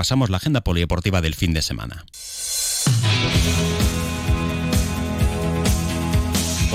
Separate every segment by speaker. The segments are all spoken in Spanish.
Speaker 1: repasamos la agenda polideportiva del fin de semana.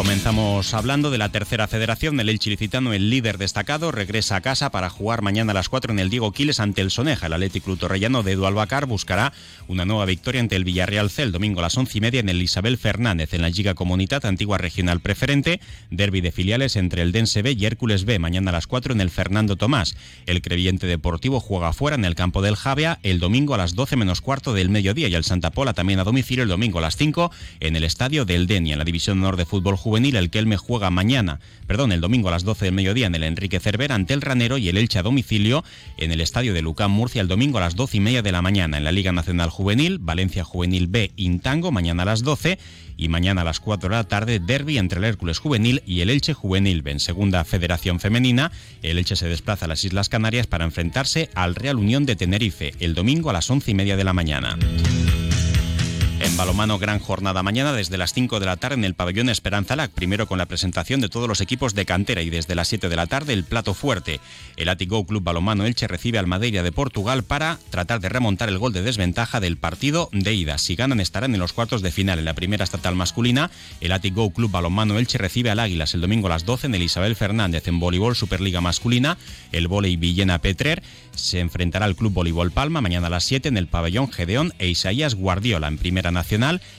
Speaker 1: Comenzamos hablando de la tercera federación. El Elche Licitano, el líder destacado, regresa a casa para jugar mañana a las 4 en el Diego Quiles ante el Soneja. El Atlético Club Torrellano de Edu Albacar buscará una nueva victoria ante el Villarreal C el domingo a las 11 y media en el Isabel Fernández en la Liga Comunidad Antigua Regional Preferente. Derby de filiales entre el Dense B y Hércules B mañana a las 4 en el Fernando Tomás. El Creviente Deportivo juega fuera en el campo del Javia el domingo a las 12 menos cuarto del mediodía y el Santa Pola también a domicilio el domingo a las 5 en el Estadio del Denia en la División Honor de Fútbol juvenil, el Kelme juega mañana, perdón, el domingo a las 12 del mediodía en el Enrique Cervera ante el Ranero y el Elche a domicilio en el estadio de Lucán Murcia el domingo a las 12 y media de la mañana. En la Liga Nacional Juvenil, Valencia Juvenil B, Intango, mañana a las 12 y mañana a las 4 de la tarde, derby entre el Hércules Juvenil y el Elche Juvenil B. En segunda federación femenina, el Elche se desplaza a las Islas Canarias para enfrentarse al Real Unión de Tenerife el domingo a las 11 y media de la mañana. Balomano, gran jornada mañana desde las 5 de la tarde en el pabellón Esperanza Lac, primero con la presentación de todos los equipos de cantera y desde las 7 de la tarde el plato fuerte. El Atigo Club Balomano Elche recibe al Madeira de Portugal para tratar de remontar el gol de desventaja del partido de ida. Si ganan estarán en los cuartos de final. En la primera estatal masculina, el Atigo Club Balomano Elche recibe al Águilas el domingo a las 12 en el Isabel Fernández. En voleibol Superliga masculina, el volei Villena Petrer se enfrentará al Club Voleibol Palma mañana a las 7 en el pabellón Gedeón e Isaías Guardiola. En primera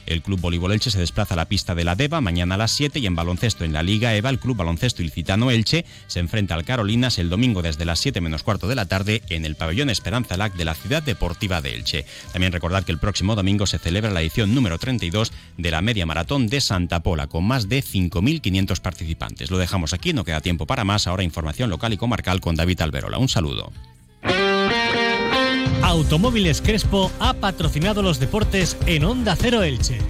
Speaker 1: el Club Voleibol Elche se desplaza a la pista de la Deva mañana a las 7 y en baloncesto en la Liga EVA, el Club Baloncesto Ilicitano Elche se enfrenta al Carolinas el domingo desde las 7 menos cuarto de la tarde en el pabellón Esperanza Lac de la Ciudad Deportiva de Elche. También recordad que el próximo domingo se celebra la edición número 32 de la Media Maratón de Santa Pola con más de 5.500 participantes. Lo dejamos aquí, no queda tiempo para más. Ahora información local y comarcal con David Alberola. Un saludo.
Speaker 2: Automóviles Crespo ha patrocinado los deportes en Onda Cero Elche.